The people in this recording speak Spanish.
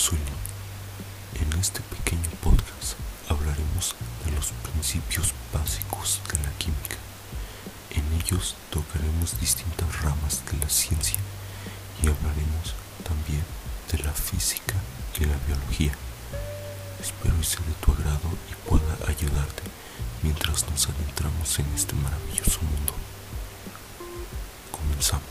suelo. En este pequeño podcast hablaremos de los principios básicos de la química. En ellos tocaremos distintas ramas de la ciencia y hablaremos también de la física y la biología. Espero y sea de tu agrado y pueda ayudarte mientras nos adentramos en este maravilloso mundo. Comenzamos.